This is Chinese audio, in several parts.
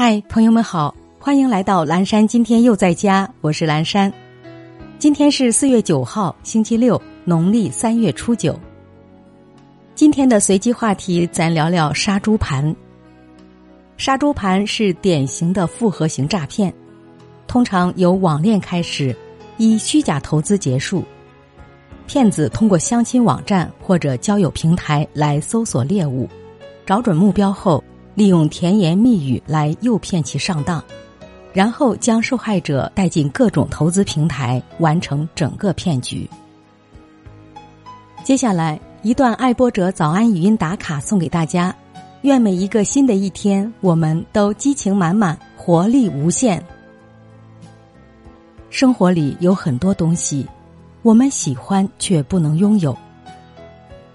嗨，朋友们好，欢迎来到蓝山。今天又在家，我是蓝山。今天是四月九号，星期六，农历三月初九。今天的随机话题，咱聊聊杀猪盘。杀猪盘是典型的复合型诈骗，通常由网恋开始，以虚假投资结束。骗子通过相亲网站或者交友平台来搜索猎物，找准目标后。利用甜言蜜语来诱骗其上当，然后将受害者带进各种投资平台，完成整个骗局。接下来一段爱播者早安语音打卡送给大家，愿每一个新的一天，我们都激情满满，活力无限。生活里有很多东西，我们喜欢却不能拥有。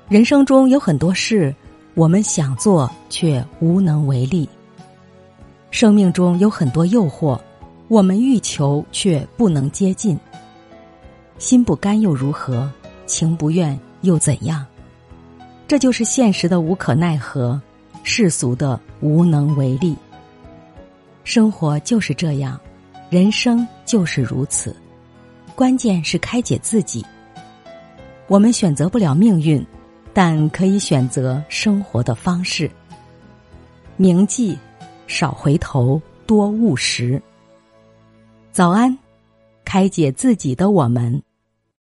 人生中有很多事。我们想做却无能为力。生命中有很多诱惑，我们欲求却不能接近。心不甘又如何？情不愿又怎样？这就是现实的无可奈何，世俗的无能为力。生活就是这样，人生就是如此。关键是开解自己。我们选择不了命运。但可以选择生活的方式。铭记：少回头，多务实。早安，开解自己的我们。